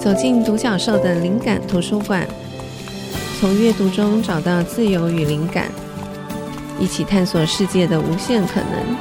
走进独角兽的灵感图书馆，从阅读中找到自由与灵感，一起探索世界的无限可能。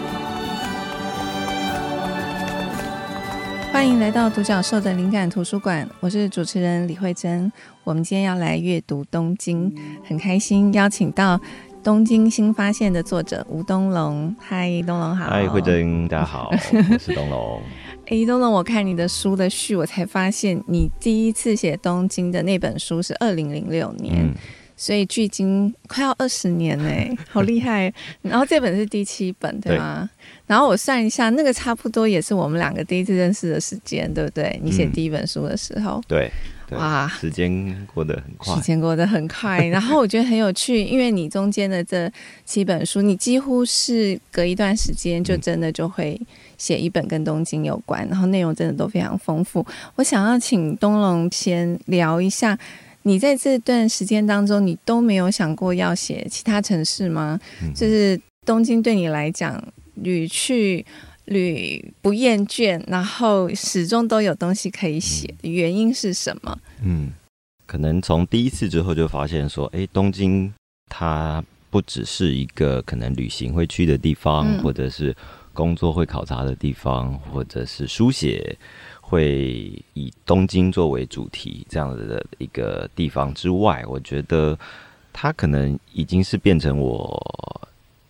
欢迎来到独角兽的灵感图书馆，我是主持人李慧珍。我们今天要来阅读东京，很开心邀请到《东京新发现》的作者吴东龙。嗨，东龙好。嗨，慧珍，大家好，我是东龙。哎，东东，我看你的书的序，我才发现你第一次写东京的那本书是二零零六年，嗯、所以距今快要二十年嘞，好厉害！然后这本是第七本，对吗？对，然后我算一下，那个差不多也是我们两个第一次认识的时间，对不对？你写第一本书的时候，嗯、对。哇，时间过得很快，时间过得很快。然后我觉得很有趣，因为你中间的这七本书，你几乎是隔一段时间就真的就会写一本跟东京有关，然后内容真的都非常丰富。我想要请东龙先聊一下，你在这段时间当中，你都没有想过要写其他城市吗？就是东京对你来讲，屡去。屡不厌倦，然后始终都有东西可以写，原因是什么？嗯，可能从第一次之后就发现说，哎，东京它不只是一个可能旅行会去的地方，嗯、或者是工作会考察的地方，或者是书写会以东京作为主题这样子的一个地方之外，我觉得它可能已经是变成我。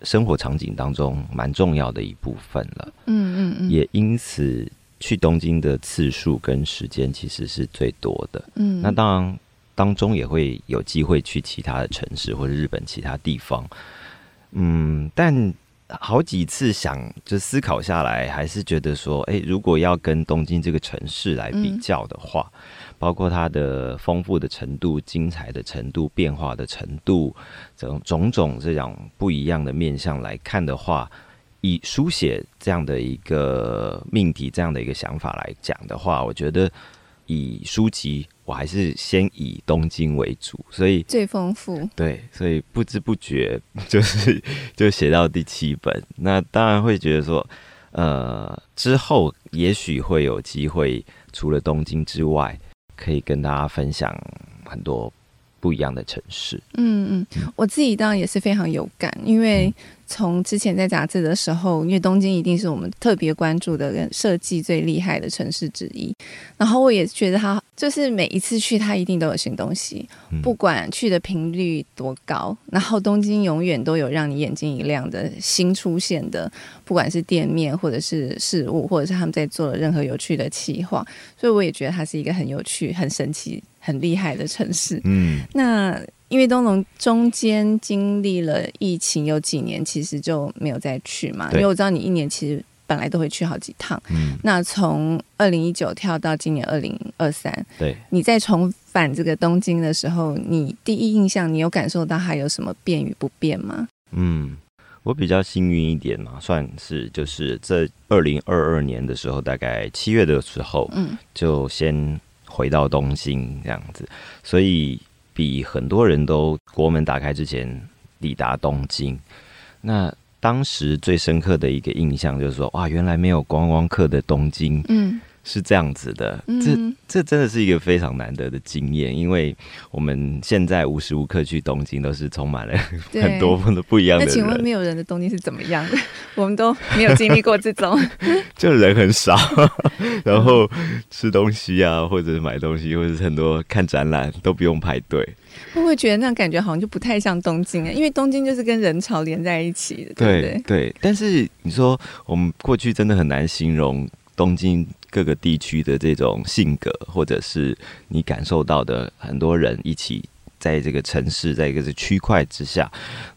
生活场景当中蛮重要的一部分了，嗯嗯嗯，也因此去东京的次数跟时间其实是最多的，嗯，那当然当中也会有机会去其他的城市或者日本其他地方，嗯，但好几次想就思考下来，还是觉得说，哎，如果要跟东京这个城市来比较的话。包括它的丰富的程度、精彩的程度、变化的程度，这种种种这样不一样的面向来看的话，以书写这样的一个命题、这样的一个想法来讲的话，我觉得以书籍，我还是先以东京为主，所以最丰富。对，所以不知不觉就是 就写到第七本。那当然会觉得说，呃，之后也许会有机会，除了东京之外。可以跟大家分享很多不一样的城市。嗯嗯，我自己当然也是非常有感，因为从之前在杂志的时候，因为东京一定是我们特别关注的、跟设计最厉害的城市之一。然后我也觉得它就是每一次去，它一定都有新东西，不管去的频率多高。然后东京永远都有让你眼睛一亮的新出现的，不管是店面或者是事物，或者是他们在做的任何有趣的企划。所以我也觉得它是一个很有趣、很神奇。很厉害的城市，嗯，那因为东龙中间经历了疫情有几年，其实就没有再去嘛。因为我知道你一年其实本来都会去好几趟，嗯，那从二零一九跳到今年二零二三，对，你在重返这个东京的时候，你第一印象，你有感受到还有什么变与不变吗？嗯，我比较幸运一点嘛，算是就是在二零二二年的时候，大概七月的时候，嗯，就先。回到东京这样子，所以比很多人都国门打开之前抵达东京。那当时最深刻的一个印象就是说，哇，原来没有观光客的东京，嗯。是这样子的，这这真的是一个非常难得的经验，因为我们现在无时无刻去东京都是充满了很多的不一样的人。那请问没有人的东京是怎么样的？我们都没有经历过这种，就人很少，然后吃东西啊，或者是买东西，或者是很多看展览都不用排队。会不会觉得那感觉好像就不太像东京啊？因为东京就是跟人潮连在一起的，对不对？对。但是你说我们过去真的很难形容东京。各个地区的这种性格，或者是你感受到的很多人一起在这个城市，在一个区块之下，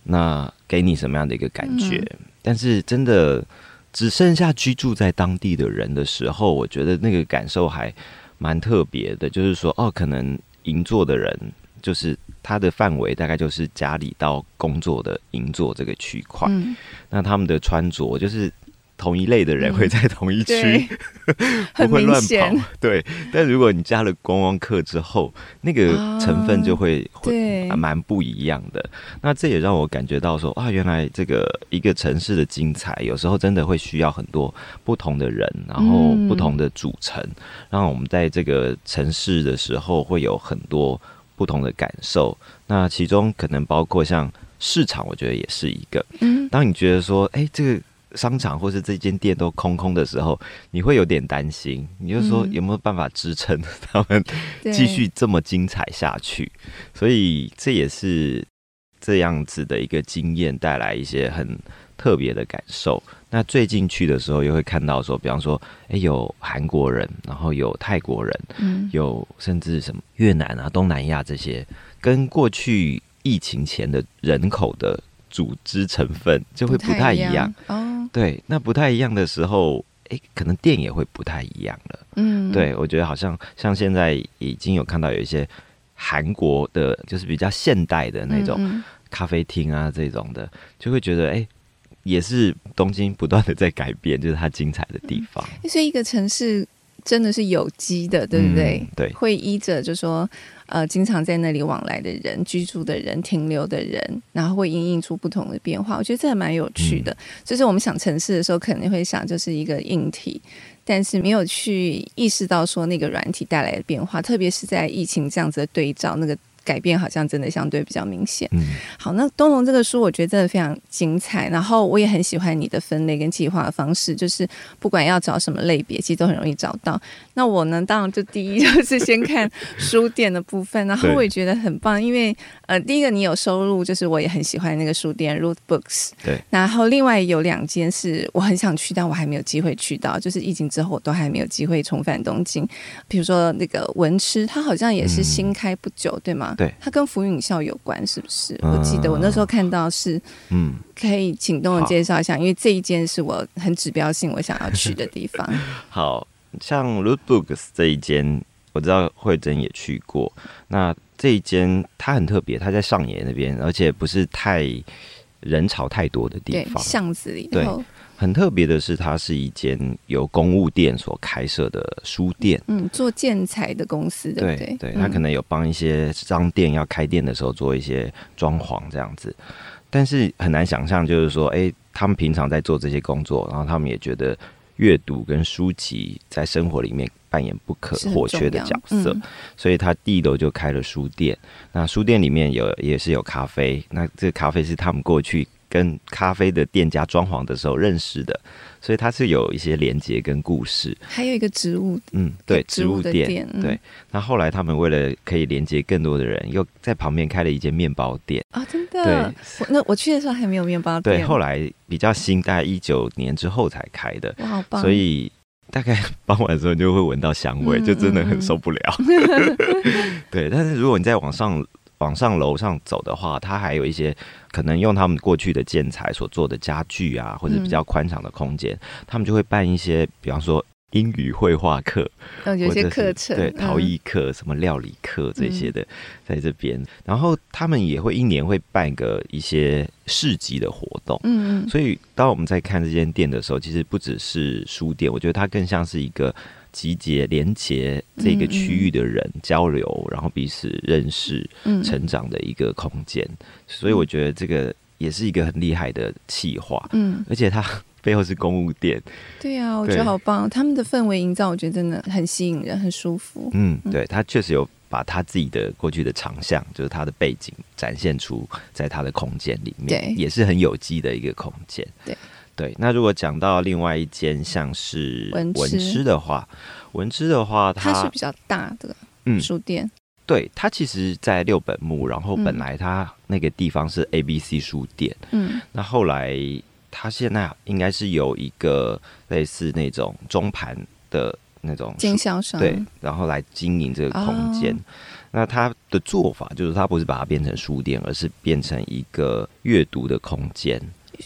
那给你什么样的一个感觉？嗯、但是真的只剩下居住在当地的人的时候，我觉得那个感受还蛮特别的。就是说，哦，可能银座的人，就是他的范围大概就是家里到工作的银座这个区块，嗯、那他们的穿着就是。同一类的人会在同一区，嗯、不会乱跑。对，但如果你加了观光客之后，那个成分就会、啊、会蛮不一样的。那这也让我感觉到说啊，原来这个一个城市的精彩，有时候真的会需要很多不同的人，然后不同的组成，嗯、让我们在这个城市的时候会有很多不同的感受。那其中可能包括像市场，我觉得也是一个。嗯，当你觉得说，哎，这个。商场或是这间店都空空的时候，你会有点担心。你就说有没有办法支撑他们 继续这么精彩下去？所以这也是这样子的一个经验带来一些很特别的感受。那最近去的时候，又会看到说，比方说，哎，有韩国人，然后有泰国人，嗯，有甚至什么越南啊、东南亚这些，跟过去疫情前的人口的组织成分就会不太一样哦。对，那不太一样的时候，哎，可能店也会不太一样了。嗯，对，我觉得好像像现在已经有看到有一些韩国的，就是比较现代的那种咖啡厅啊，这种的，就会觉得，诶，也是东京不断的在改变，就是它精彩的地方。所以一个城市真的是有机的，对不对？嗯，对，会依着就说。呃，经常在那里往来的人、居住的人、停留的人，然后会因应出不同的变化。我觉得这还蛮有趣的。嗯、就是我们想城市的时候，肯定会想就是一个硬体，但是没有去意识到说那个软体带来的变化，特别是在疫情这样子的对照那个。改变好像真的相对比较明显。嗯，好，那东龙这个书我觉得真的非常精彩，然后我也很喜欢你的分类跟计划的方式，就是不管要找什么类别，其实都很容易找到。那我呢，当然就第一就是先看书店的部分，然后我也觉得很棒，因为呃，第一个你有收入，就是我也很喜欢那个书店 Root Books。对，然后另外有两间是我很想去，但我还没有机会去到，就是疫情之后我都还没有机会重返东京。比如说那个文痴，它好像也是新开不久，嗯、对吗？对，它跟福云校有关，是不是？嗯、我记得我那时候看到是，嗯，可以请东我介绍一下，因为这一间是我很指标性，我想要去的地方。好像 Root Books 这一间，我知道慧珍也去过。那这一间它很特别，它在上野那边，而且不是太人潮太多的地方，巷子里头。很特别的是，它是一间由公务店所开设的书店。嗯，做建材的公司，对不对？对，他可能有帮一些商店要开店的时候做一些装潢这样子，但是很难想象，就是说，哎，他们平常在做这些工作，然后他们也觉得阅读跟书籍在生活里面扮演不可或缺的角色，嗯、所以他第一楼就开了书店。那书店里面有也是有咖啡，那这个咖啡是他们过去。跟咖啡的店家装潢的时候认识的，所以它是有一些连接跟故事。还有一个植物，嗯，对，植物店，物店，对。那后来他们为了可以连接更多的人，又在旁边开了一间面包店啊，真的。对，那我去的时候还没有面包店。对，后来比较新，大概一九年之后才开的。哇，好棒！所以大概傍晚的时候你就会闻到香味，嗯、就真的很受不了。嗯、对，但是如果你再往上。往上楼上走的话，它还有一些可能用他们过去的建材所做的家具啊，或者比较宽敞的空间，嗯、他们就会办一些，比方说英语绘画课，有一些课程，对，陶艺课、嗯、什么料理课这些的，在这边。嗯、然后他们也会一年会办个一些市集的活动，嗯嗯。所以当我们在看这间店的时候，其实不只是书店，我觉得它更像是一个。集结、连接这个区域的人、嗯嗯、交流，然后彼此认识、嗯、成长的一个空间，所以我觉得这个也是一个很厉害的企划。嗯，而且它背后是公务店。对啊，我觉得好棒，他们的氛围营造，我觉得真的很吸引人，很舒服。嗯，对，他确实有把他自己的过去的长项，就是他的背景展现出在他的空间里面，对，也是很有机的一个空间。对。对，那如果讲到另外一间像是文之的话，文之的话，它，它是比较大的嗯书店。对，它其实，在六本木，然后本来它那个地方是 ABC 书店，嗯，那后来它现在应该是有一个类似那种中盘的那种经销商，对，然后来经营这个空间。哦、那它的做法就是，它不是把它变成书店，而是变成一个阅读的空间。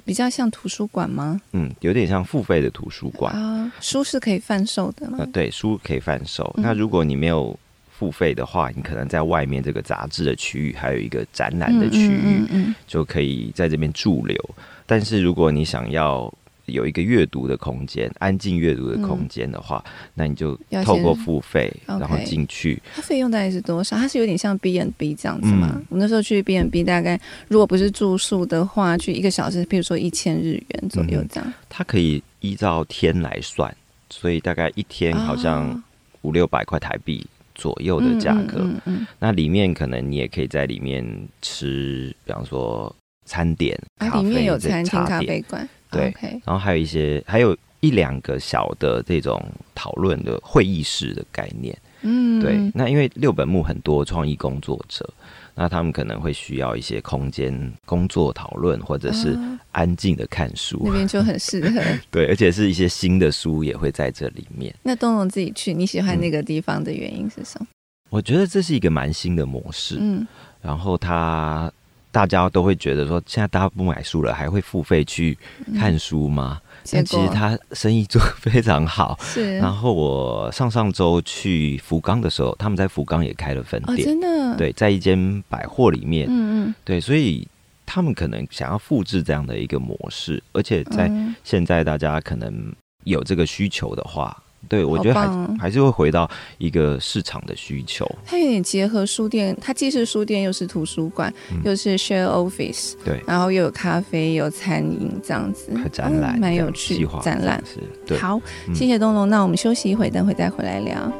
比较像图书馆吗？嗯，有点像付费的图书馆啊。书是可以贩售的吗？呃，对，书可以贩售。嗯、那如果你没有付费的话，你可能在外面这个杂志的区域还有一个展览的区域，就可以在这边驻留。但是如果你想要有一个阅读的空间，安静阅读的空间的话，嗯、那你就透过付费，然后进去。它费用大概是多少？它是有点像 B n B 这样子吗？嗯、我那时候去 B n B，大概如果不是住宿的话，去一个小时，比如说一千日元左右这样。它可以依照天来算，所以大概一天好像五六百块台币左右的价格。嗯嗯嗯嗯、那里面可能你也可以在里面吃，比方说餐点，啊，里面有餐厅、咖啡馆。对，Okay. 然后还有一些，还有一两个小的这种讨论的会议室的概念。嗯，对。那因为六本木很多创意工作者，那他们可能会需要一些空间工作讨论，或者是安静的看书，哦、那边就很适合。对，而且是一些新的书也会在这里面。那东东自己去，你喜欢那个地方的原因是什么？嗯、我觉得这是一个蛮新的模式。嗯，然后他。大家都会觉得说，现在大家不买书了，还会付费去看书吗？嗯、但其实他生意做得非常好。是。然后我上上周去福冈的时候，他们在福冈也开了分店，哦、真的。对，在一间百货里面。嗯嗯。对，所以他们可能想要复制这样的一个模式，而且在现在大家可能有这个需求的话。对，我觉得还、哦、还是会回到一个市场的需求。它有点结合书店，它既是书店，又是图书馆，嗯、又是 share office，对，然后又有咖啡，有餐饮这样子，展览，蛮、嗯、有趣。展览是，对。好，谢谢东龙，那我们休息一会，等会再回来聊。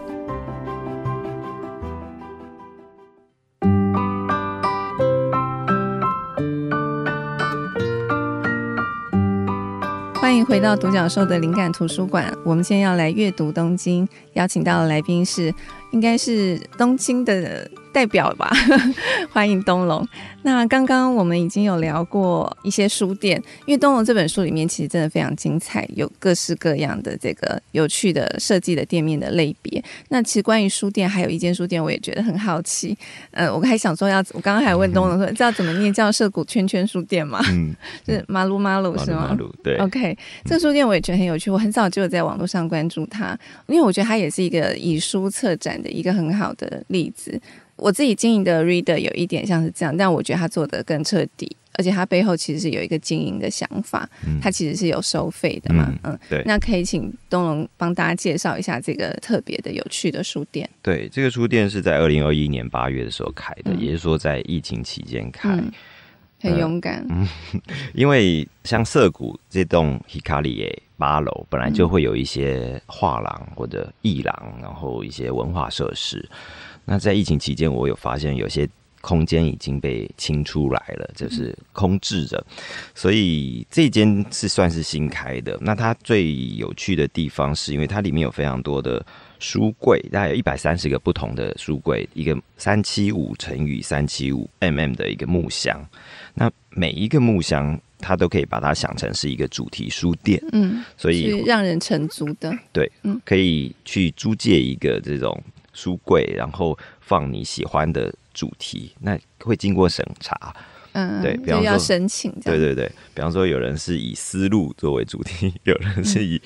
欢迎回到独角兽的灵感图书馆。我们今天要来阅读东京，邀请到的来宾是，应该是东京的。代表吧，欢迎东龙。那刚刚我们已经有聊过一些书店，因为东龙这本书里面其实真的非常精彩，有各式各样的这个有趣的设计的店面的类别。那其实关于书店，还有一间书店，我也觉得很好奇。呃，我还想说要，我刚刚还问东龙说，知道怎么念叫涩谷圈圈书店吗？嗯，是马路马路是吗？马路对。OK，这个书店我也觉得很有趣，我很早就有在网络上关注它，因为我觉得它也是一个以书策展的一个很好的例子。我自己经营的 Reader 有一点像是这样，但我觉得他做的更彻底，而且他背后其实是有一个经营的想法，嗯、他其实是有收费的嘛，嗯，嗯对。那可以请东龙帮大家介绍一下这个特别的、有趣的书店。对，这个书店是在二零二一年八月的时候开的，嗯、也就是说在疫情期间开、嗯，很勇敢。嗯，因为像涩谷这栋 Hikarie 八楼本来就会有一些画廊或者艺廊，然后一些文化设施。那在疫情期间，我有发现有些空间已经被清出来了，就是空置着，所以这间是算是新开的。那它最有趣的地方是因为它里面有非常多的书柜，大概有一百三十个不同的书柜，一个三七五乘以三七五 mm 的一个木箱。那每一个木箱，它都可以把它想成是一个主题书店，嗯，所以是让人成租的，对，嗯，可以去租借一个这种。书柜，然后放你喜欢的主题，那会经过审查，嗯，对，比方说要申请，对对对，比方说有人是以思路作为主题，有人是以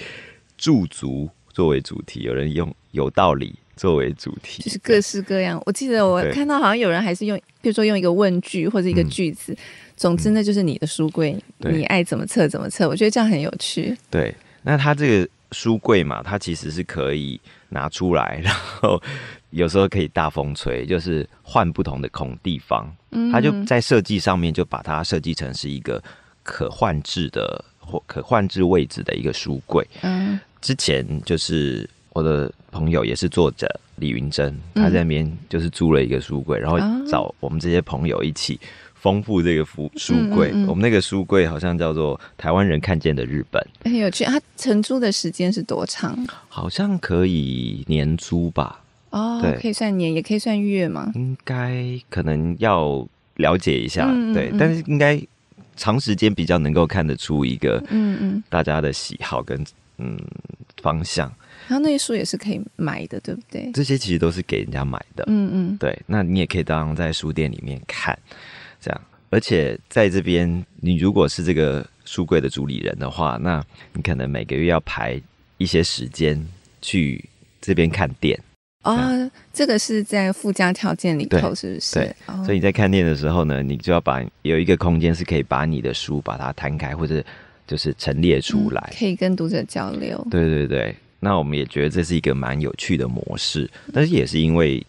驻足作为主题，有人用有道理作为主题，就是各式各样。我记得我看到好像有人还是用，比如说用一个问句或者一个句子，嗯、总之那就是你的书柜，嗯、你爱怎么测怎么测。我觉得这样很有趣。对，那它这个书柜嘛，它其实是可以。拿出来，然后有时候可以大风吹，就是换不同的空地方。嗯，它就在设计上面就把它设计成是一个可换置的或可换置位置的一个书柜。嗯，之前就是我的朋友也是作者李云珍，他在那边就是租了一个书柜，然后找我们这些朋友一起。丰富这个书书柜，嗯嗯嗯，我们那个书柜好像叫做台湾人看见的日本，很有趣。它承租的时间是多长？好像可以年租吧？哦，对，可以算年，也可以算月吗？应该可能要了解一下，对，但是应该长时间比较能够看得出一个嗯嗯大家的喜好跟嗯方向。然后那些书也是可以买的，对不对？这些其实都是给人家买的，嗯嗯，对。那你也可以当在书店里面看。这样，而且在这边，你如果是这个书柜的主理人的话，那你可能每个月要排一些时间去这边看店啊。哦、这个是在附加条件里头，是不是？对。哦、所以你在看店的时候呢，你就要把有一个空间是可以把你的书把它摊开，或者就是陈列出来，嗯，可以跟读者交流。对对对，那我们也觉得这是一个蛮有趣的模式，但是也是因为。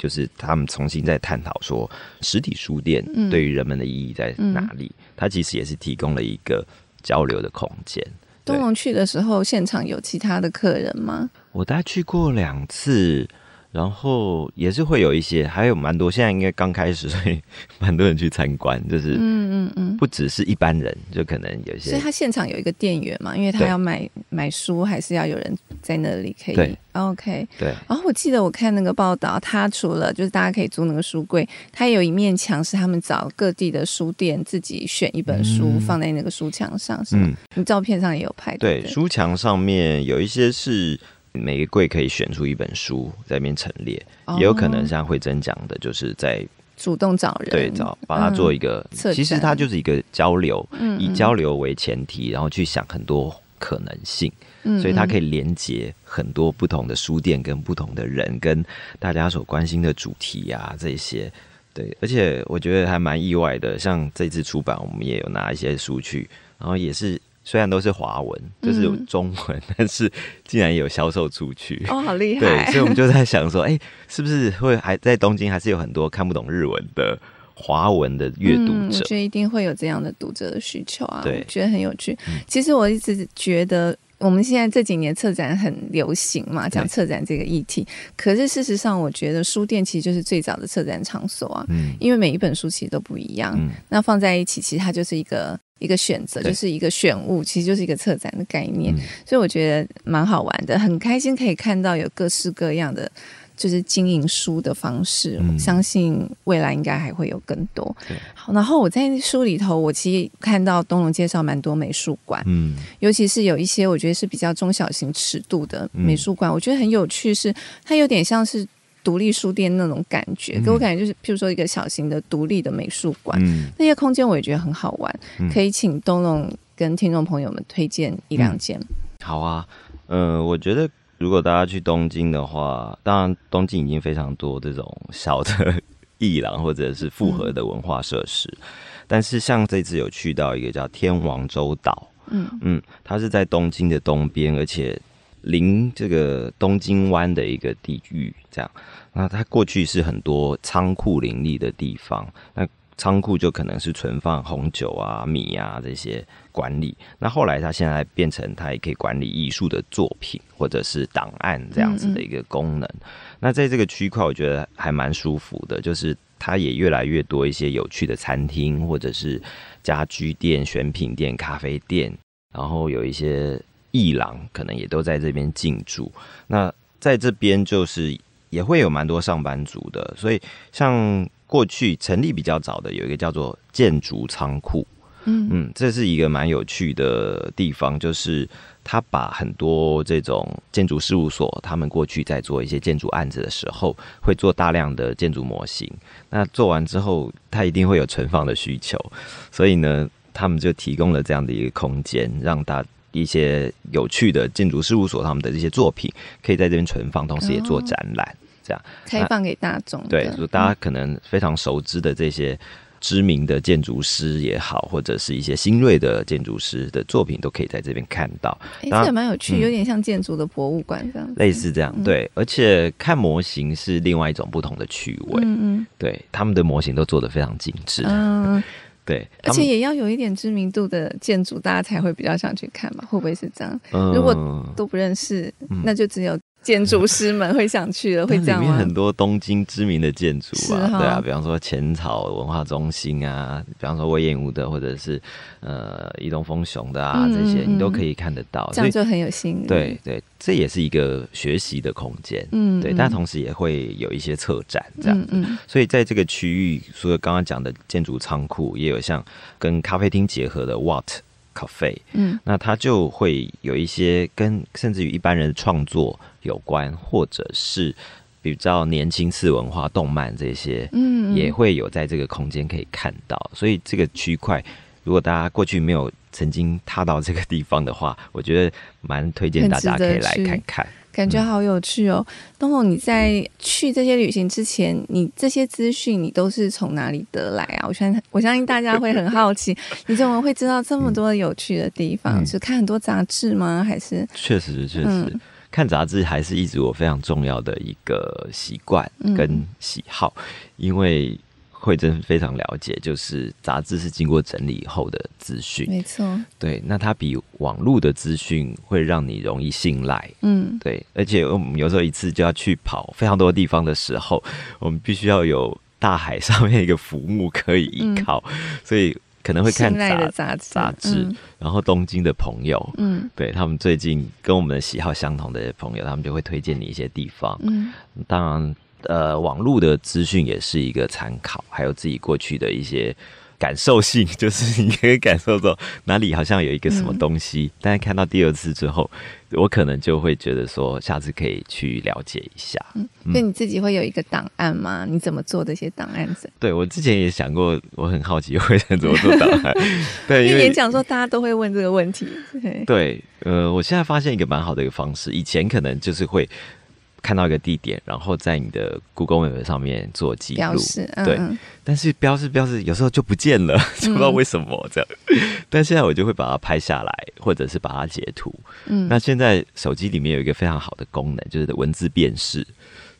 就是他们重新在探讨说，实体书店对于人们的意义在哪里？嗯、它其实也是提供了一个交流的空间。东龙去的时候，现场有其他的客人吗？我大概去过两次。然后也是会有一些，还有蛮多。现在应该刚开始，所以蛮多人去参观。就是，嗯嗯嗯，不只是一般人，就可能有一些。所以他现场有一个店员嘛，因为他要买买书，还是要有人在那里可以。对，OK。对。然后我记得我看那个报道，他除了就是大家可以租那个书柜，他有一面墙是他们找各地的书店自己选一本书放在那个书墙上，是吗？嗯。你照片上也有拍。对，书墙上面有一些是。每个柜可以选出一本书在那边陈列，哦、也有可能像惠珍讲的，就是在主动找人，对，找帮他做一个，嗯、其实它就是一个交流，嗯、以交流为前提，然后去想很多可能性，嗯、所以它可以连接很多不同的书店跟不同的人，跟大家所关心的主题啊这些，对，而且我觉得还蛮意外的，像这次出版，我们也有拿一些书去，然后也是。虽然都是华文，就是有中文，嗯、但是竟然有销售出去哦，好厉害！对，所以我们就在想说，哎、欸，是不是会还在东京，还是有很多看不懂日文的华文的阅读者、嗯？我觉得一定会有这样的读者的需求啊，对，我觉得很有趣。其实我一直觉得，我们现在这几年策展很流行嘛，讲策展这个议题。可是事实上，我觉得书店其实就是最早的策展场所啊，嗯，因为每一本书其实都不一样，嗯，那放在一起，其实它就是一个。一个选择就是一个选物，其实就是一个策展的概念，嗯、所以我觉得蛮好玩的，很开心可以看到有各式各样的就是经营书的方式。嗯、我相信未来应该还会有更多。对好，然后我在书里头，我其实看到东龙介绍蛮多美术馆，嗯，尤其是有一些我觉得是比较中小型尺度的美术馆，嗯、我觉得很有趣是，是它有点像是。独立书店那种感觉，给我感觉就是，譬如说一个小型的独立的美术馆，嗯、那些空间我也觉得很好玩。嗯、可以请东龙跟听众朋友们推荐一两间。好啊，嗯、呃，我觉得如果大家去东京的话，当然东京已经非常多这种小的艺廊或者是复合的文化设施，嗯、但是像这次有去到一个叫天王洲岛，嗯嗯，它是在东京的东边，而且。临这个东京湾的一个地域，这样，那它过去是很多仓库林立的地方，那仓库就可能是存放红酒啊、米啊这些管理。那后来它现在变成它也可以管理艺术的作品或者是档案这样子的一个功能。那在这个区块，我觉得还蛮舒服的，就是它也越来越多一些有趣的餐厅或者是家居店、选品店、咖啡店，然后有一些。艺廊可能也都在这边进驻，那在这边就是也会有蛮多上班族的，所以像过去成立比较早的有一个叫做建筑仓库，嗯。嗯，这是一个蛮有趣的地方，就是他把很多这种建筑事务所，他们过去在做一些建筑案子的时候，会做大量的建筑模型，那做完之后，他一定会有存放的需求，所以呢，他们就提供了这样的一个空间，让大。一些有趣的建筑事务所，他们的这些作品可以在这边存放，同时也做展览，这样开放给大众。对，就大家可能非常熟知的这些知名的建筑师也好，或者是一些新锐的建筑师的作品，都可以在这边看到。哎，这也蛮有趣，有点像建筑的博物馆这样。类似这样，对。而且看模型是另外一种不同的趣味。嗯嗯，对，他们的模型都做的非常精致。嗯。对，而且也要有一点知名度的建筑，大家才会比较想去看嘛？会不会是这样？嗯、如果都不认识，嗯、那就只有。建筑师们会想去的，会这样吗？里面很多东京知名的建筑啊，对啊，比方说浅草文化中心啊，比方说隈研吾的，或者是呃伊东丰雄的啊，这些你都可以看得到，这样就很有吸引力。对对，这也是一个学习的空间，嗯，对，但同时也会有一些策展这样子，所以在这个区域，除了刚刚讲的建筑仓库，也有像跟咖啡厅结合的 What。咖啡，嗯，那它就会有一些跟甚至于一般人的创作有关，或者是比较年轻次文化、动漫这些，嗯，也会有在这个空间可以看到。所以这个区块，如果大家过去没有曾经踏到这个地方的话，我觉得蛮推荐大家可以来看看。感觉好有趣哦。东龙，你在去这些旅行之前，你这些资讯你都是从哪里得来啊？我相信，我相信大家会很好奇，你怎么会知道这么多有趣的地方？嗯、是看很多杂志吗？还是确实确实、嗯、看杂志还是一直我非常重要的一个习惯跟喜好，嗯、因为。慧珍非常了解，就是杂志是经过整理以后的资讯，没错。对，那它比网络的资讯会让你容易信赖，嗯，对。而且我们有时候一次就要去跑非常多地方的时候，我们必须要有大海上面一个浮木可以依靠，嗯、所以可能会看杂杂杂志。嗯、然后东京的朋友，嗯，对他们最近跟我们的喜好相同的朋友，他们就会推荐你一些地方，嗯，当然。呃，网络的资讯也是一个参考，还有自己过去的一些感受性，就是你可以感受到哪里好像有一个什么东西，嗯、但是看到第二次之后，我可能就会觉得说，下次可以去了解一下。嗯，那你自己会有一个档案吗？你怎么做这些档案子？对，我之前也想过，我很好奇会怎么做档案。对，因为演讲说大家都会问这个问题。对，对，呃，我现在发现一个蛮好的一个方式，以前可能就是会。看到一个地点，然后在你的 Google Map 上面做记录，嗯、对。但是标示标示有时候就不见了，不知道为什么这样。嗯、但现在我就会把它拍下来，或者是把它截图。嗯，那现在手机里面有一个非常好的功能，就是文字辨识。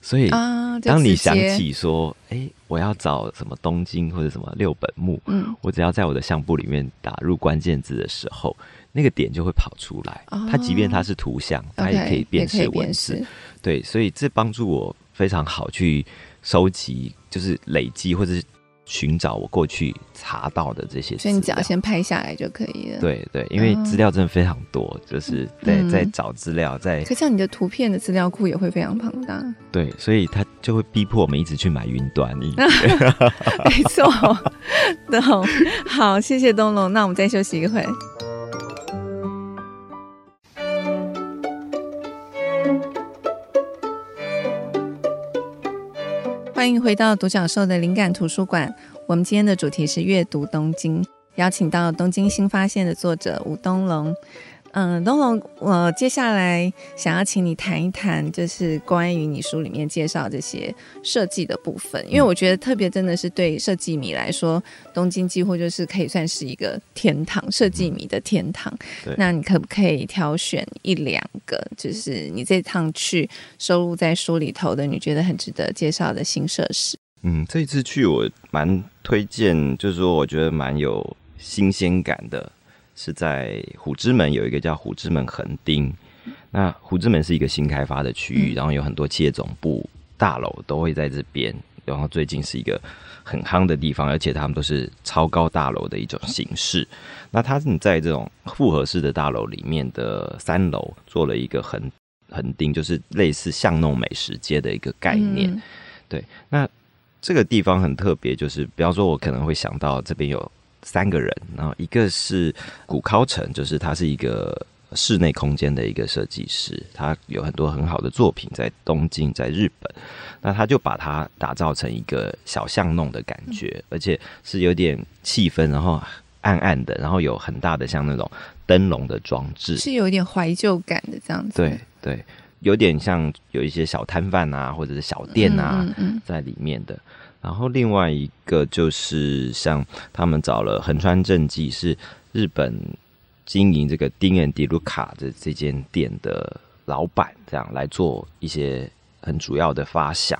所以，当你想起说，哎、啊欸，我要找什么东京或者什么六本木，嗯，我只要在我的相簿里面打入关键字的时候，那个点就会跑出来。哦、它即便它是图像，它也可以辨识文字。对，所以这帮助我非常好去收集，就是累积或者是寻找我过去查到的这些。所以你只要先拍下来就可以了。对对，因为资料真的非常多，哦、就是在在找资料，在。可像你的图片的资料库也会非常庞大。对，所以他就会逼迫我们一直去买云端。没错，懂。好，谢谢东龙，那我们再休息一会。欢迎回到独角兽的灵感图书馆。我们今天的主题是阅读东京，邀请到《东京新发现》的作者吴东龙。嗯，东龙，我接下来想要请你谈一谈，就是关于你书里面介绍这些设计的部分，因为我觉得特别真的是对设计迷来说，东京几乎就是可以算是一个天堂，设计迷的天堂。嗯、那你可不可以挑选一两个，就是你这趟去收录在书里头的，你觉得很值得介绍的新设施？嗯，这次去我蛮推荐，就是说我觉得蛮有新鲜感的。是在虎之门有一个叫虎之门横丁，那虎之门是一个新开发的区域，然后有很多企业总部大楼都会在这边，然后最近是一个很夯的地方，而且他们都是超高大楼的一种形式。那它是在这种复合式的大楼里面的三楼做了一个横横丁，就是类似巷弄美食街的一个概念。对，那这个地方很特别，就是比方说，我可能会想到这边有。三个人，然后一个是古高成，就是他是一个室内空间的一个设计师，他有很多很好的作品在东京，在日本，那他就把它打造成一个小巷弄的感觉，而且是有点气氛，然后暗暗的，然后有很大的像那种灯笼的装置，是有一点怀旧感的这样子。对对，有点像有一些小摊贩啊，或者是小店啊，在里面的。然后另外一个就是像他们找了横川正纪，是日本经营这个丁恩迪卢卡的这间店的老板，这样来做一些很主要的发想。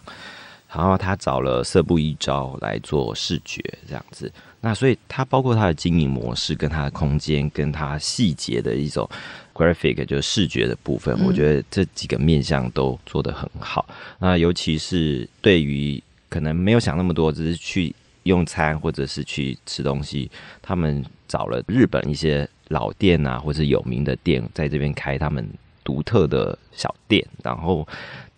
然后他找了色布一招来做视觉，这样子。那所以他包括他的经营模式、跟他的空间、跟他细节的一种 graphic，就是视觉的部分，我觉得这几个面向都做得很好。那尤其是对于可能没有想那么多，只是去用餐或者是去吃东西。他们找了日本一些老店啊，或者有名的店，在这边开他们独特的小店。然后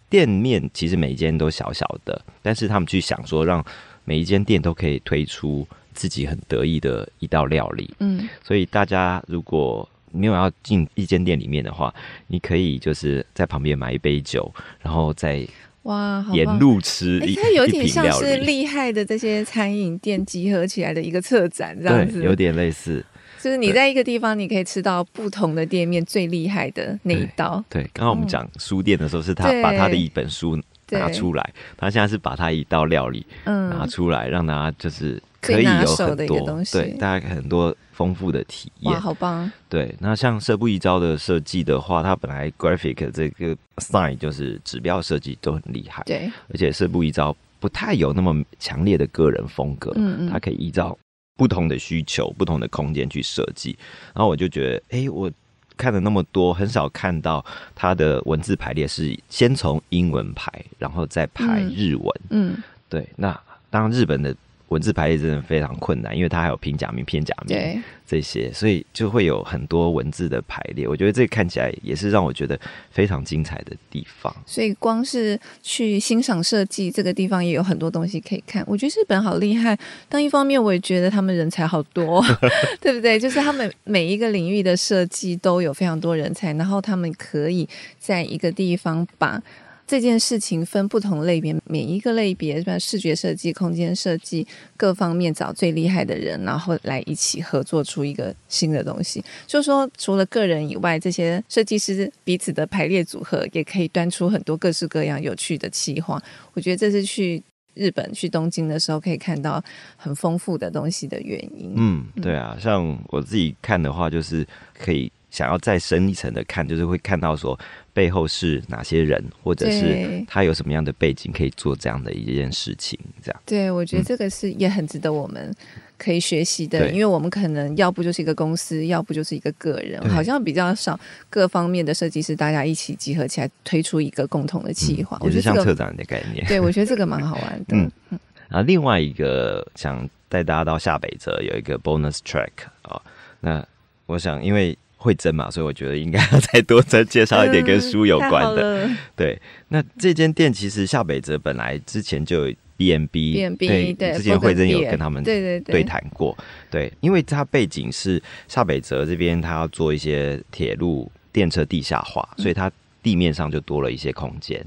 店面其实每一间都小小的，但是他们去想说，让每一间店都可以推出自己很得意的一道料理。嗯，所以大家如果没有要进一间店里面的话，你可以就是在旁边买一杯酒，然后再。哇，沿路吃，它有点像是厉害的这些餐饮店集合起来的一个策展，这样子，对，有点类似。就是你在一个地方，你可以吃到不同的店面最厉害的那一道。对，刚刚我们讲书店的时候，是他把他的一本书拿出来，他现在是把他一道料理拿出来，让大家就是可以有很多对大家很多丰富的体验。哇，好棒！对，那像社部一招的设计的话，它本来 graphic 这个 sign 就是指标设计都很厉害，对，而且社部一招不太有那么强烈的个人风格，嗯嗯，它可以依照。不同的需求，不同的空间去设计，然后我就觉得，哎、欸，我看了那么多，很少看到它的文字排列是先从英文排，然后再排日文。嗯，嗯对。那当日本的。文字排列真的非常困难，因为它还有平假名、片假名这些，所以就会有很多文字的排列。我觉得这看起来也是让我觉得非常精彩的地方。所以光是去欣赏设计这个地方，也有很多东西可以看。我觉得日本好厉害，但一方面我也觉得他们人才好多，对不对？就是他们每一个领域的设计都有非常多人才，然后他们可以在一个地方把。这件事情分不同类别，每一个类别，像视觉设计、空间设计各方面找最厉害的人，然后来一起合作出一个新的东西。就是说，除了个人以外，这些设计师彼此的排列组合，也可以端出很多各式各样有趣的企划。我觉得这是去日本、去东京的时候可以看到很丰富的东西的原因。嗯，对啊，像我自己看的话，就是可以。想要再深一层的看，就是会看到说背后是哪些人，或者是他有什么样的背景可以做这样的一件事情，这样。对，我觉得这个是也很值得我们可以学习的，嗯、因为我们可能要不就是一个公司，要不就是一个个人，好像比较少各方面的设计师大家一起集合起来推出一个共同的计划。嗯、我觉得、这个、像策展的概念。对，我觉得这个蛮好玩的。嗯，然后另外一个想带大家到下北泽有一个 bonus track 啊、哦，那我想因为。会真嘛，所以我觉得应该要再多再介绍一点跟书有关的。嗯、对，那这间店其实夏北泽本来之前就有 B&B，对，对之前慧珍有跟他们对对对谈过。对，对，因为它背景是夏北泽这边，他要做一些铁路电车地下化，所以它地面上就多了一些空间。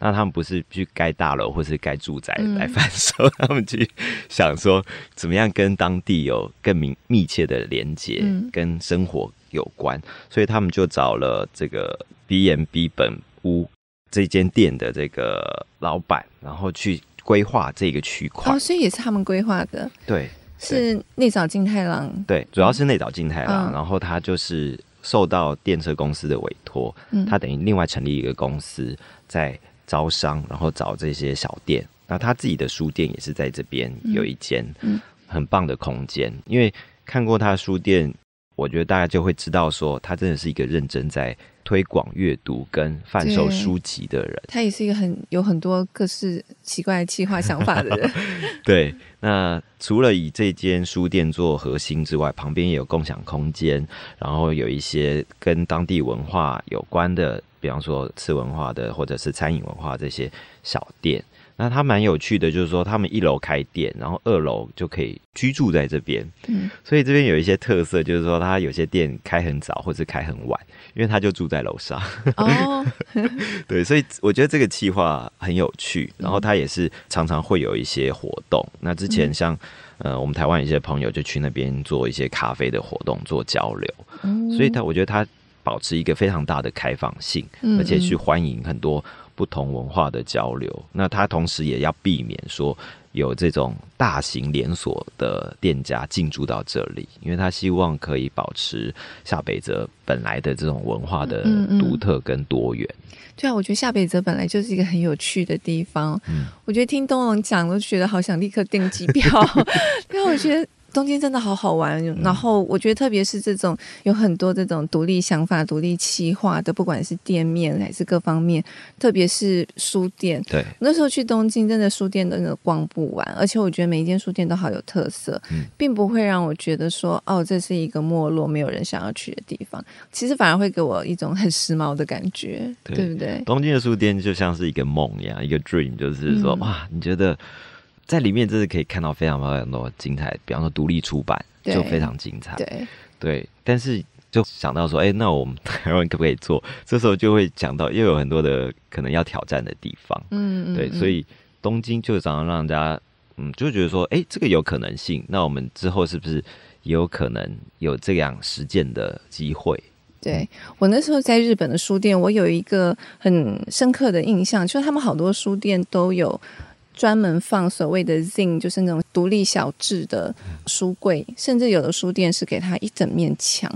那他们不是去盖大楼或是盖住宅来贩售，嗯、他们去想说怎么样跟当地有更密密切的连接，嗯、跟生活。有关，所以他们就找了这个 B&B 本屋这间店的这个老板，然后去规划这个区块。哦，所以也是他们规划的。对，是内早金太郎。对，主要是内早金太郎，嗯、然后他就是受到电车公司的委托，嗯、他等于另外成立一个公司，在招商，然后找这些小店。那他自己的书店也是在这边有一间很棒的空间，因为看过他的书店。我觉得大家就会知道，说他真的是一个认真在推广阅读跟贩售书籍的人。他也是一个很有很多各式奇怪的企划想法的人。对，那除了以这间书店做核心之外，旁边也有共享空间，然后有一些跟当地文化有关的，比方说吃文化的或者是餐饮文化这些小店。那它蛮有趣的，就是说他们一楼开店，然后二楼就可以居住在这边。嗯，所以这边有一些特色，就是说他有些店开很早，或者开很晚，因为他就住在楼上。哦，对，所以我觉得这个计划很有趣，然后他也是常常会有一些活动。那之前像呃，我们台湾一些朋友就去那边做一些咖啡的活动，做交流。嗯，所以他我觉得他保持一个非常大的开放性，而且去欢迎很多。不同文化的交流，那他同时也要避免说有这种大型连锁的店家进驻到这里，因为他希望可以保持下北泽本来的这种文化的独特跟多元。嗯嗯。对啊，我觉得下北泽本来就是一个很有趣的地方。嗯，我觉得听东龙讲，我就觉得好想立刻订机票，因为我觉得。东京真的好好玩，然后我觉得特别是这种有很多这种独立想法、独立企划的，不管是店面还是各方面，特别是书店。对，那时候去东京，真的书店真的逛不完，而且我觉得每一间书店都好有特色，嗯、并不会让我觉得说哦，这是一个没落、没有人想要去的地方。其实反而会给我一种很时髦的感觉，对，对不对？东京的书店就像是一个梦一样，一个 dream，就是说、嗯、哇，你觉得。在里面真的可以看到非常非常多精彩，比方说独立出版就非常精彩，对对。但是就想到说，哎、欸，那我们 台湾可不可以做？这时候就会讲到又有很多的可能要挑战的地方，嗯，对。所以东京就常常让人家，嗯，就觉得说，哎、欸，这个有可能性。那我们之后是不是也有可能有这样实践的机会。对，我那时候在日本的书店，我有一个很深刻的印象，就是他们好多书店都有专门放所谓的 zine，就是那种独立小制的书柜，甚至有的书店是给他一整面墙。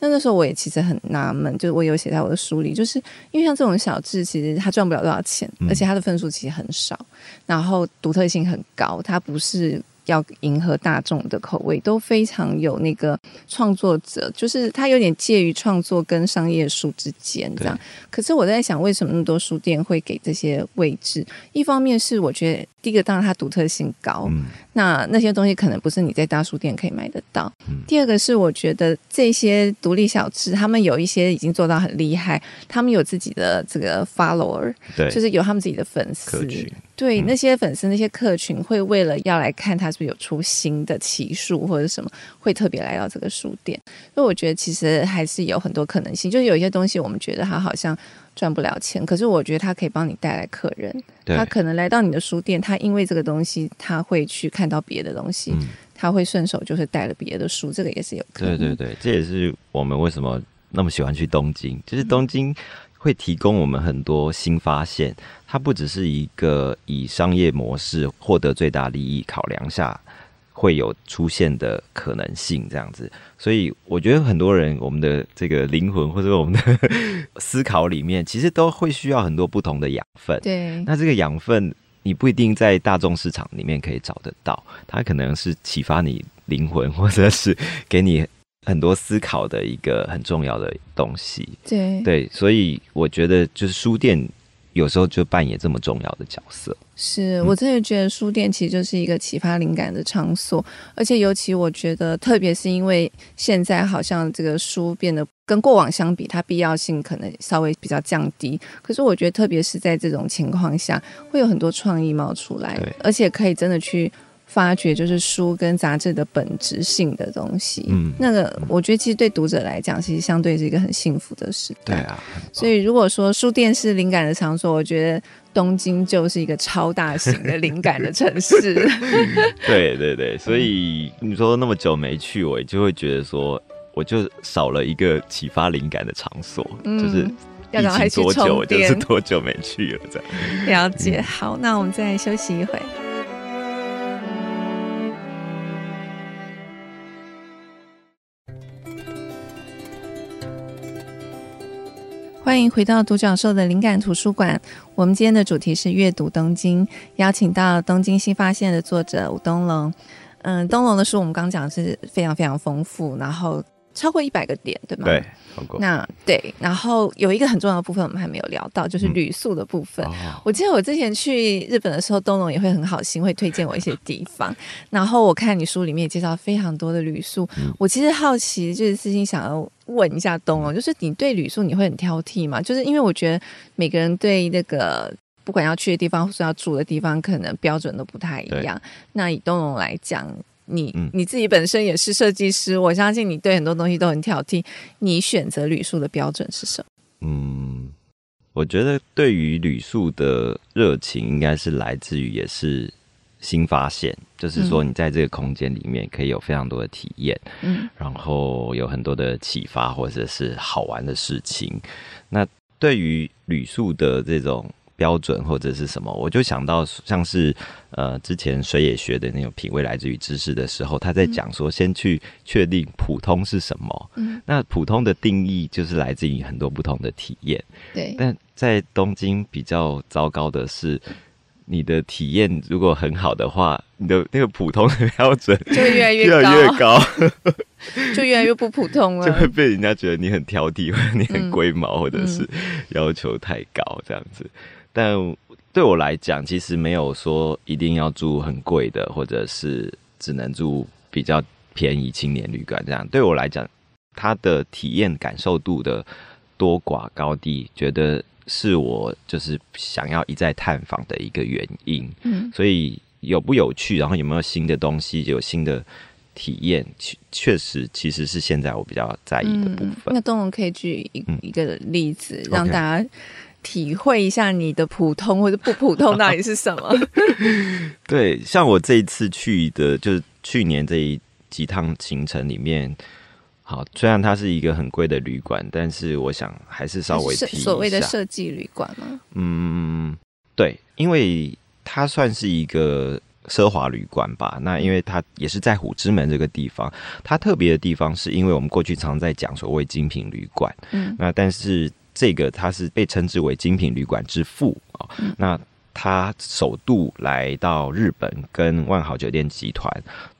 那那时候我也其实很纳闷，就是我有写在我的书里，就是因为像这种小制，其实他赚不了多少钱，而且他的分数其实很少，然后独特性很高，它不是。要迎合大众的口味，都非常有那个创作者，就是他有点介于创作跟商业书之间这样。可是我在想，为什么那么多书店会给这些位置？一方面是我觉得。第一个当然它独特性高，嗯、那那些东西可能不是你在大书店可以买得到。嗯、第二个是我觉得这些独立小吃，他们有一些已经做到很厉害，他们有自己的这个 follower，对，就是有他们自己的粉丝，对、嗯、那些粉丝那些客群会为了要来看他是不是有出新的奇数或者什么，会特别来到这个书店。所以我觉得其实还是有很多可能性，就是有一些东西我们觉得它好像。赚不了钱，可是我觉得他可以帮你带来客人。他可能来到你的书店，他因为这个东西，他会去看到别的东西，嗯、他会顺手就是带了别的书，这个也是有可能。对对对，这也是我们为什么那么喜欢去东京，就是东京会提供我们很多新发现。它不只是一个以商业模式获得最大利益考量下。会有出现的可能性，这样子，所以我觉得很多人，我们的这个灵魂或者我们的思考里面，其实都会需要很多不同的养分。对，那这个养分你不一定在大众市场里面可以找得到，它可能是启发你灵魂，或者是给你很多思考的一个很重要的东西。对，对，所以我觉得就是书店。有时候就扮演这么重要的角色，是我真的觉得书店其实就是一个启发灵感的场所，而且尤其我觉得，特别是因为现在好像这个书变得跟过往相比，它必要性可能稍微比较降低。可是我觉得，特别是在这种情况下，会有很多创意冒出来，而且可以真的去。发掘就是书跟杂志的本质性的东西，嗯，那个我觉得其实对读者来讲，其实相对是一个很幸福的时代。对啊，所以如果说书店是灵感的场所，我觉得东京就是一个超大型的灵感的城市。对对对，所以你说那么久没去，我就会觉得说，我就少了一个启发灵感的场所，嗯、就是疫情多久就是多久没去了，这样。了解，好，那我们再休息一会。欢迎回到独角兽的灵感图书馆。我们今天的主题是阅读东京，邀请到东京新发现的作者吴东龙。嗯，东龙的书我们刚刚讲是非常非常丰富，然后。超过一百个点，对吗？对，超过那对，然后有一个很重要的部分我们还没有聊到，就是旅宿的部分。嗯哦、我记得我之前去日本的时候，东龙也会很好心，会推荐我一些地方。然后我看你书里面也介绍非常多的旅宿，嗯、我其实好奇，就是私心想要问一下东龙，就是你对旅宿你会很挑剔吗？就是因为我觉得每个人对那个不管要去的地方或是要住的地方，可能标准都不太一样。那以东龙来讲。你你自己本身也是设计师，我相信你对很多东西都很挑剔。你选择旅宿的标准是什么？嗯，我觉得对于旅宿的热情，应该是来自于也是新发现，就是说你在这个空间里面可以有非常多的体验，嗯，然后有很多的启发或者是好玩的事情。那对于旅宿的这种。标准或者是什么，我就想到像是呃，之前水野学的那种品味来自于知识的时候，他在讲说，先去确定普通是什么。嗯，那普通的定义就是来自于很多不同的体验。对，但在东京比较糟糕的是，你的体验如果很好的话，你的 那个普通的标准就越来越高，越来越高。就越来越不普通了，就会被人家觉得你很挑剔，或者你很龟毛，或者是要求太高这样子。但对我来讲，其实没有说一定要住很贵的，或者是只能住比较便宜青年旅馆这样。对我来讲，它的体验感受度的多寡高低，觉得是我就是想要一再探访的一个原因。嗯，所以有不有趣，然后有没有新的东西，有新的体验，确确实其实是现在我比较在意的部分。嗯、那东龙可以举一一个例子，嗯、让大家。体会一下你的普通或者不普通到底是什么？对，像我这一次去的，就是去年这一几趟行程里面，好，虽然它是一个很贵的旅馆，但是我想还是稍微提一下所谓的设计旅馆吗？嗯，对，因为它算是一个奢华旅馆吧。那因为它也是在虎之门这个地方，它特别的地方是因为我们过去常在讲所谓精品旅馆，嗯，那但是这个它是被称之为精品旅馆之父啊，嗯、那。他首度来到日本，跟万豪酒店集团，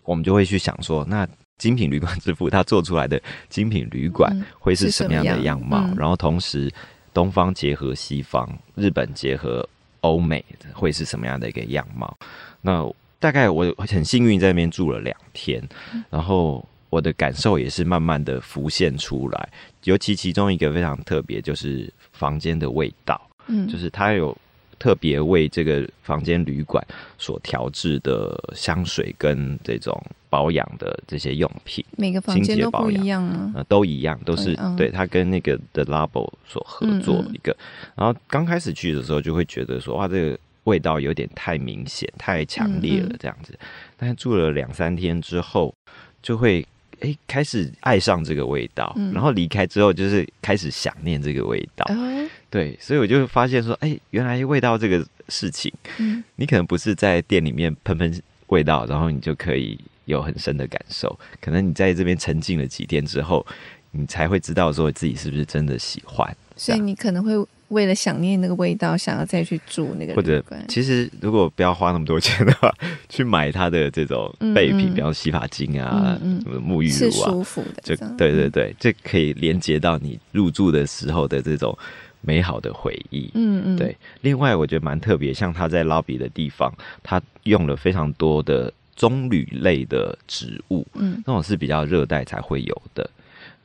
我们就会去想说，那精品旅馆之父他做出来的精品旅馆会是什么样的样貌？嗯样嗯、然后同时，东方结合西方，日本结合欧美，会是什么样的一个样貌？那大概我很幸运在那边住了两天，然后我的感受也是慢慢的浮现出来，尤其其中一个非常特别，就是房间的味道，嗯，就是它有。特别为这个房间旅馆所调制的香水跟这种保养的这些用品，每个房间都不一样啊，呃，都一样，都是、嗯、对它跟那个 The Labo 所合作一个。嗯嗯，然后刚开始去的时候就会觉得说，哇，这个味道有点太明显、太强烈了，这样子。但是住了两三天之后，就会。哎，开始爱上这个味道，嗯、然后离开之后就是开始想念这个味道。嗯、对，所以我就发现说，哎，原来味道这个事情，嗯、你可能不是在店里面喷喷味道，然后你就可以有很深的感受。可能你在这边沉浸了几天之后，你才会知道说自己是不是真的喜欢。所以你可能会。为了想念那个味道，想要再去住那个。或者，其实如果不要花那么多钱的话，去买它的这种备品，嗯嗯比方洗发精啊、什么沐浴露啊，是舒服的。就对对对，这可以连接到你入住的时候的这种美好的回忆。嗯嗯，对。另外，我觉得蛮特别，像他在 lobby 的地方，他用了非常多的棕榈类的植物，嗯，那种是比较热带才会有的。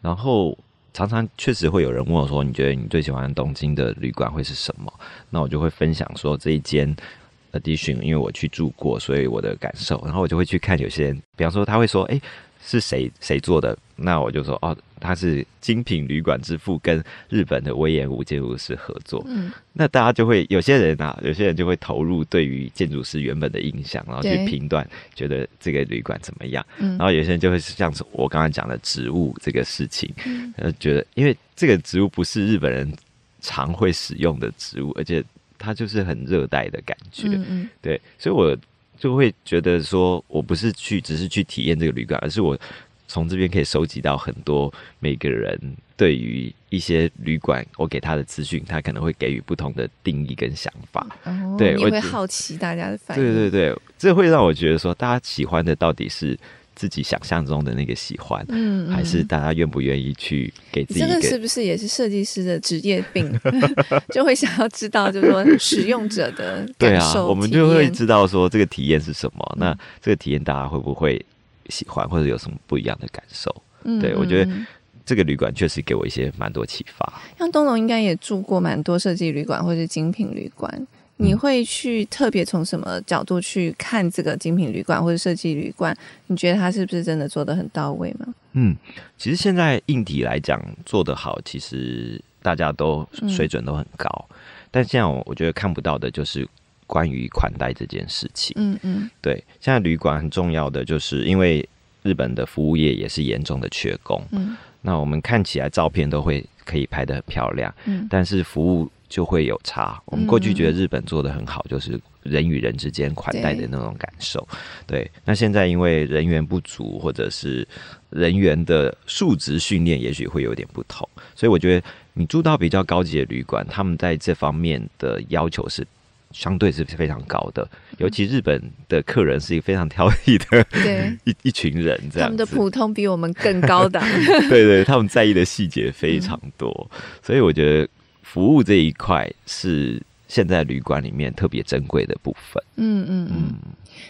然后。常常确实会有人问我说：“你觉得你最喜欢东京的旅馆会是什么？”那我就会分享说这一间 Edition，因为我去住过，所以我的感受。然后我就会去看有些人，比方说他会说：“哎。”是谁谁做的？那我就说哦，他是精品旅馆之父，跟日本的威严五建筑师合作。嗯，那大家就会有些人啊，有些人就会投入对于建筑师原本的印象，然后去评断，觉得这个旅馆怎么样。嗯，然后有些人就会像是我刚才讲的植物这个事情，呃，觉得因为这个植物不是日本人常会使用的植物，而且它就是很热带的感觉。嗯嗯，对，所以我。就会觉得说，我不是去，只是去体验这个旅馆，而是我从这边可以收集到很多每个人对于一些旅馆，我给他的资讯，他可能会给予不同的定义跟想法。哦，对，你会好奇大家的反应。对对对，这会让我觉得说，大家喜欢的到底是。自己想象中的那个喜欢，嗯，嗯，还是大家愿不愿意去给自己？这个是不是也是设计师的职业病？就会想要知道，就是说使用者的感受。对啊，我们就会知道说这个体验是什么。嗯、那这个体验大家会不会喜欢，或者有什么不一样的感受？嗯，对，我觉得这个旅馆确实给我一些蛮多启发。像东龙应该也住过蛮多设计旅馆或者精品旅馆。你会去特别从什么角度去看这个精品旅馆或者设计旅馆？你觉得它是不是真的做的很到位吗？嗯，其实现在硬体来讲做得好，其实大家都水准都很高。嗯、但现在我我觉得看不到的就是关于款待这件事情。嗯嗯，对，现在旅馆很重要的就是因为日本的服务业也是严重的缺工。嗯，那我们看起来照片都会可以拍得很漂亮。嗯，但是服务。就会有差。我们过去觉得日本做的很好，就是人与人之间款待的那种感受。对，对，那现在因为人员不足，或者是人员的数值训练，也许会有点不同。所以我觉得你住到比较高级的旅馆，他们在这方面的要求是相对是非常高的。尤其日本的客人是一个非常挑剔的对 一一群人，这样他们的普通比我们更高档。对，对对，他们在意的细节非常多，嗯、所以我觉得。服务这一块是现在旅馆里面特别珍贵的部分。嗯嗯嗯。嗯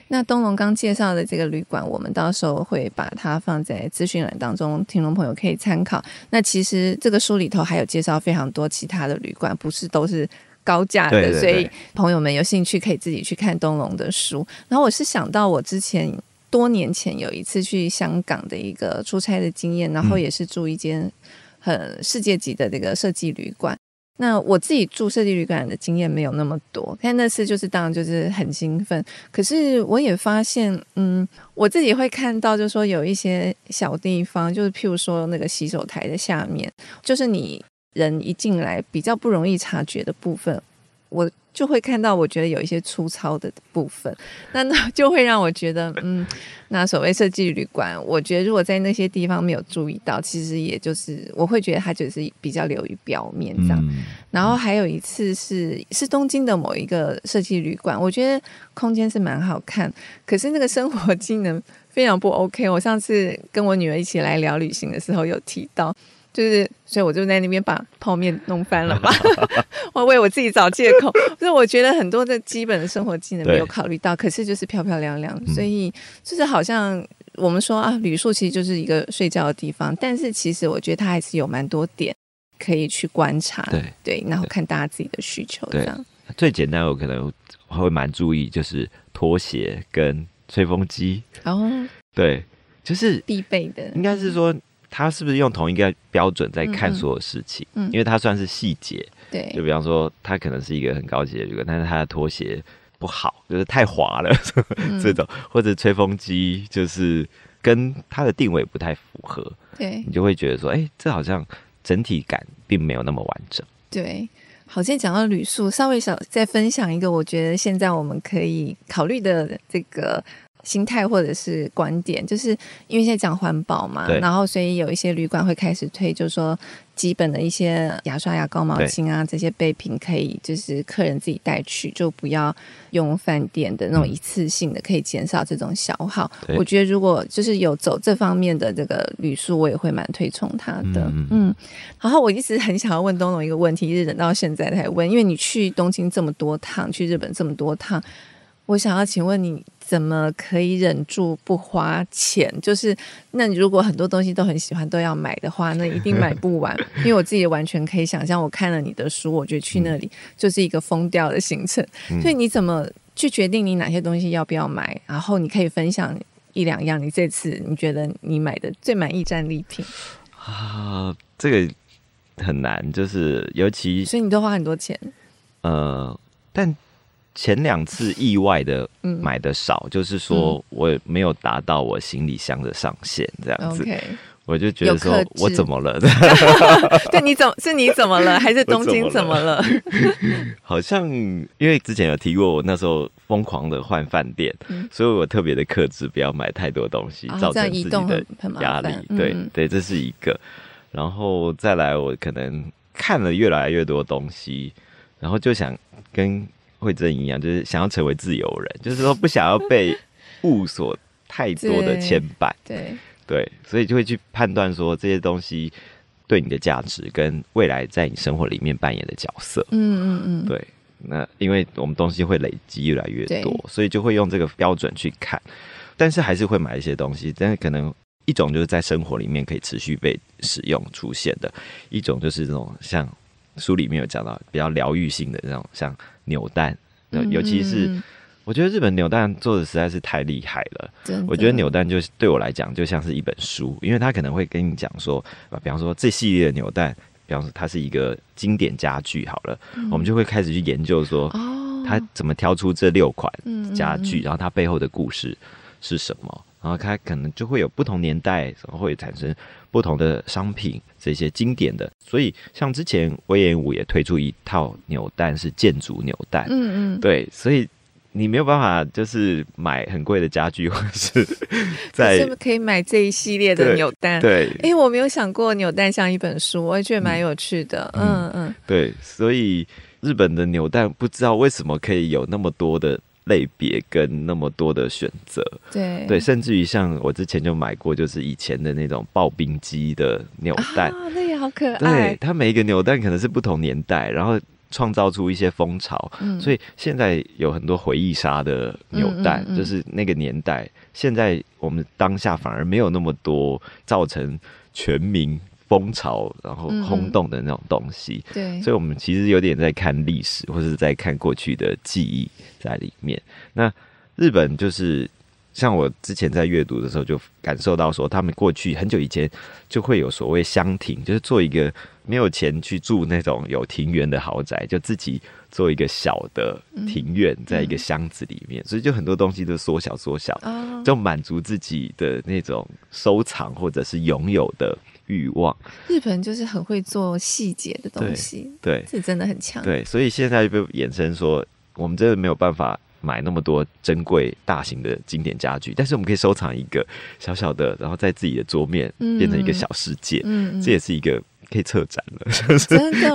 那东龙刚介绍的这个旅馆，我们到时候会把它放在资讯栏当中，听众朋友可以参考。那其实这个书里头还有介绍非常多其他的旅馆，不是都是高价的，对对对，所以朋友们有兴趣可以自己去看东龙的书。然后我是想到我之前多年前有一次去香港的一个出差的经验，然后也是住一间很世界级的这个设计旅馆。那我自己住设计旅馆的经验没有那么多，但那次就是当然就是很兴奋。可是我也发现，嗯，我自己会看到，就是说有一些小地方，就是譬如说那个洗手台的下面，就是你人一进来比较不容易察觉的部分，我。就会看到，我觉得有一些粗糙的部分，那 那就会让我觉得，嗯，那所谓设计旅馆，我觉得如果在那些地方没有注意到，其实也就是我会觉得它就是比较流于表面这样。嗯、然后还有一次是是东京的某一个设计旅馆，我觉得空间是蛮好看，可是那个生活机能非常不 OK。我上次跟我女儿一起来聊旅行的时候有提到。就是，所以我就在那边把泡面弄翻了嘛，我为我自己找借口。所以我觉得很多的基本的生活技能没有考虑到，可是就是漂漂亮亮，所以就是好像我们说啊，旅宿其实就是一个睡觉的地方，但是其实我觉得它还是有蛮多点可以去观察，对对，然后看大家自己的需求这样。最简单，我可能会蛮注意，就是拖鞋跟吹风机。哦，对，就是必备的，应该是说。他是不是用同一个标准在看所有事情？嗯，嗯，因为他算是细节，对，就比方说，他可能是一个很高级的旅馆，但是他的拖鞋不好，就是太滑了，嗯、这种，或者吹风机就是跟他的定位不太符合，对，你就会觉得说，哎、欸，这好像整体感并没有那么完整。对，好，现在讲到旅宿，稍微想再分享一个，我觉得现在我们可以考虑的这个。心态或者是观点，就是因为现在讲环保嘛，然后所以有一些旅馆会开始推，就是说基本的一些牙刷、牙膏、毛巾啊，这些备品可以就是客人自己带去，就不要用饭店的那种一次性的，可以减少这种消耗。我觉得如果就是有走这方面的这个旅宿，我也会蛮推崇他的。嗯，嗯，然后我一直很想要问东东一个问题，一直等到现在才问，因为你去东京这么多趟，去日本这么多趟。我想要请问你，怎么可以忍住不花钱？就是，那你如果很多东西都很喜欢，都要买的话，那一定买不完。因为我自己完全可以想象，我看了你的书，我觉得去那里就是一个疯掉的行程。嗯、所以你怎么去决定你哪些东西要不要买？然后你可以分享一两样你这次你觉得你买的最满意战利品啊？这个很难，就是尤其所以你都花很多钱。呃，但。前两次意外的买的少，嗯、就是说我没有达到我行李箱的上限，这样子，Okay 我就觉得说我怎么了？对，你怎么是你怎么了？还是东京怎么了？好像因为之前有提过，我那时候疯狂的换饭店，嗯、所以我特别的克制，不要买太多东西，哦、造成自己的压力。对对，这是一个。然后再来，我可能看了越来越多东西，然后就想跟。会这样，就是想要成为自由人，就是说不想要被 物所太多的牵绊，对对，所以就会去判断说这些东西对你的价值跟未来在你生活里面扮演的角色，嗯嗯嗯，对。那因为我们东西会累积越来越多，所以就会用这个标准去看，但是还是会买一些东西，但是可能一种就是在生活里面可以持续被使用出现的，一种就是这种像书里面有讲到比较疗愈性的那种像。扭蛋，尤其是我觉得日本扭蛋做的实在是太厉害了。我觉得扭蛋就对我来讲就像是一本书，因为他可能会跟你讲说，比方说这系列的扭蛋，比方说它是一个经典家具，好了，嗯、我们就会开始去研究说，他怎么挑出这六款家具，然后它背后的故事是什么。然后它可能就会有不同年代，然后会产生不同的商品，这些经典的。所以像之前威严五也推出一套扭蛋，是建筑扭蛋。嗯嗯，对，所以你没有办法就是买很贵的家具，或者是在是不是可以买这一系列的扭蛋？对，哎，我没有想过扭蛋像一本书，我也觉得蛮有趣的。嗯嗯，嗯，对，所以日本的扭蛋不知道为什么可以有那么多的。类别跟那么多的选择，对对，甚至于像我之前就买过，就是以前的那种刨冰机的扭蛋，啊，那也好可爱。对，它每一个扭蛋可能是不同年代，然后创造出一些风潮，嗯，所以现在有很多回忆杀的扭蛋，嗯嗯嗯，就是那个年代，现在我们当下反而没有那么多造成全民。风潮，然后轰动的那种东西，嗯、对，所以我们其实有点在看历史，或者是在看过去的记忆在里面。那日本就是像我之前在阅读的时候，就感受到说，他们过去很久以前就会有所谓乡亭，就是做一个没有钱去住那种有庭园的豪宅，就自己做一个小的庭院，在一个箱子里面，所以就很多东西都缩小缩小，就满足自己的那种收藏或者是拥有的欲望。日本就是很会做细节的东西，对，是真的很强。对，所以现在就被衍生说，我们真的没有办法。买那么多珍贵大型的经典家具，但是我们可以收藏一个小小的，然后在自己的桌面变成一个小世界，嗯，这也是一个可以策展了，就 是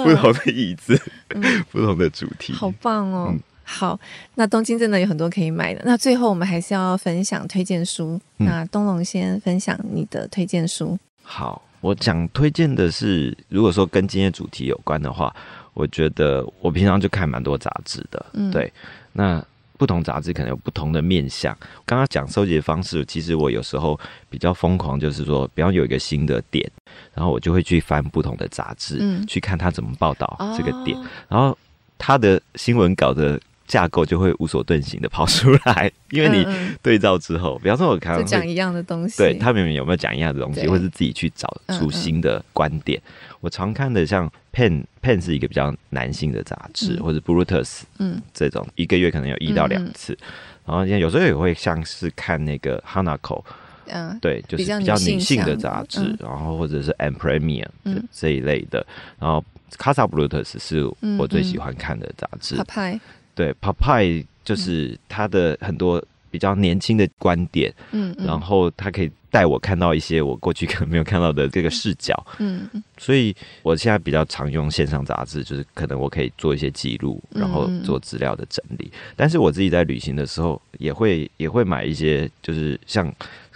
不同的椅子，嗯、不同的主题，好棒哦！嗯、好，那东京真的有很多可以买的。那最后我们还是要分享推荐书，嗯、那东龙先分享你的推荐书。好，我想推荐的是，如果说跟今天主题有关的话，我觉得我平常就看蛮多杂志的，嗯，对，那。不同杂志可能有不同的面向。刚刚讲收集的方式，其实我有时候比较疯狂，就是说，比方有一个新的点，然后我就会去翻不同的杂志，嗯，去看他怎么报道这个点，哦、然后他的新闻稿的架构就会无所遁形的跑出来，因为你对照之后，嗯、比方说我看讲一样的东西，对他明明有没有讲一样的东西，或是自己去找出新的观点。嗯嗯。我常看的像 Pen Pen 是一个比较男性的杂志，嗯、或者 Brutus，嗯，这种一个月可能有一到两次，嗯、然后有时候也会像是看那个 Hanako，嗯，对，就是比较女性的杂志，嗯、然后或者是 M Premier 这一类的，然后 Casa Brutus 是我最喜欢看的杂志，嗯嗯、对 Papai 就是他的很多。比较年轻的观点，嗯，嗯，然后他可以带我看到一些我过去可能没有看到的这个视角，嗯，所以我现在比较常用线上杂志，就是可能我可以做一些记录，然后做资料的整理。但是我自己在旅行的时候，也会也会买一些，就是像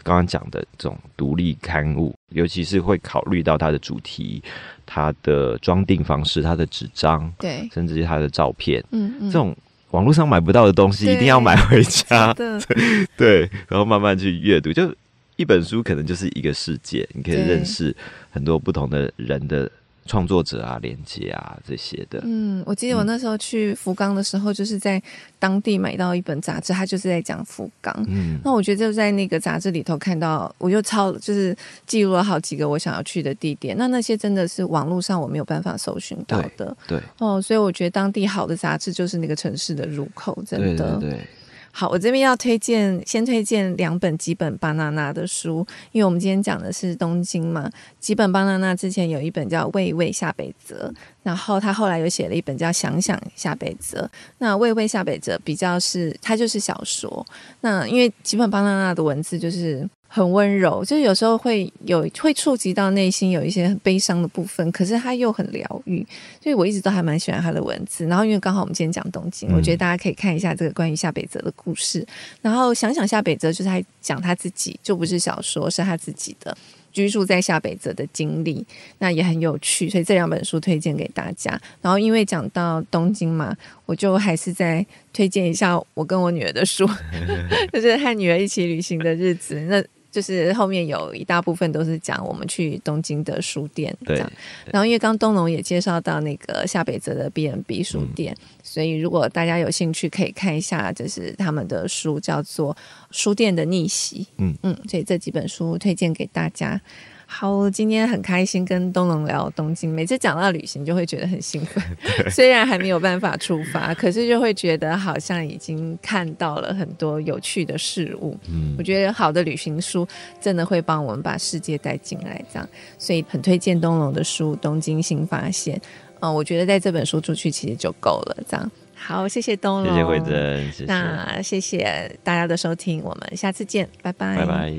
刚刚讲的这种独立刊物，尤其是会考虑到它的主题、它的装订方式、它的纸张，对，甚至是它的照片，嗯嗯，这种。网络上买不到的东西，一定要买回家。对，对，然后慢慢去阅读，就一本书可能就是一个世界，你可以认识很多不同的人的。创作者啊，连接啊，这些的。嗯，我记得我那时候去福冈的时候，就是在当地买到一本杂志，它就是在讲福冈。嗯，那我觉得就在那个杂志里头看到，我就抄，就是记录了好几个我想要去的地点。那那些真的是网络上我没有办法搜寻到的。对。对哦，所以我觉得当地好的杂志就是那个城市的入口，真的。对，对，对。好，我这边要推荐，先推荐两本吉本巴娜娜的书，因为我们今天讲的是东京嘛。吉本巴娜娜之前有一本叫《喂喂下北泽》，然后他后来又写了一本叫《想想下北泽》。那《喂喂下北泽》比较是，它就是小说。那因为吉本巴娜娜的文字就是。很温柔，就是有时候会有会触及到内心有一些很悲伤的部分，可是他又很疗愈，所以我一直都还蛮喜欢他的文字。然后因为刚好我们今天讲东京，嗯、我觉得大家可以看一下这个关于夏北泽的故事。然后想想夏北泽，就是他讲他自己，就不是小说，是他自己的居住在夏北泽的经历，那也很有趣。所以这两本书推荐给大家。然后因为讲到东京嘛，我就还是再推荐一下我跟我女儿的书，就是和女儿一起旅行的日子。那就是后面有一大部分都是讲我们去东京的书店。对。然后因为刚东龙也介绍到那个下北泽的 B N B 书店，嗯、所以如果大家有兴趣，可以看一下，就是他们的书叫做《书店的逆袭》。嗯嗯，所以这几本书推荐给大家。好，今天很开心跟东龙聊东京。每次讲到旅行，就会觉得很兴奋。虽然还没有办法出发，可是就会觉得好像已经看到了很多有趣的事物。嗯，我觉得好的旅行书真的会帮我们把世界带进来，这样。所以很推荐东龙的书《东京新发现》。嗯，我觉得在这本书出去其实就够了。这样，好，谢谢东龙，谢谢惠珍，谢谢。那谢谢大家的收听，我们下次见，拜拜，拜拜。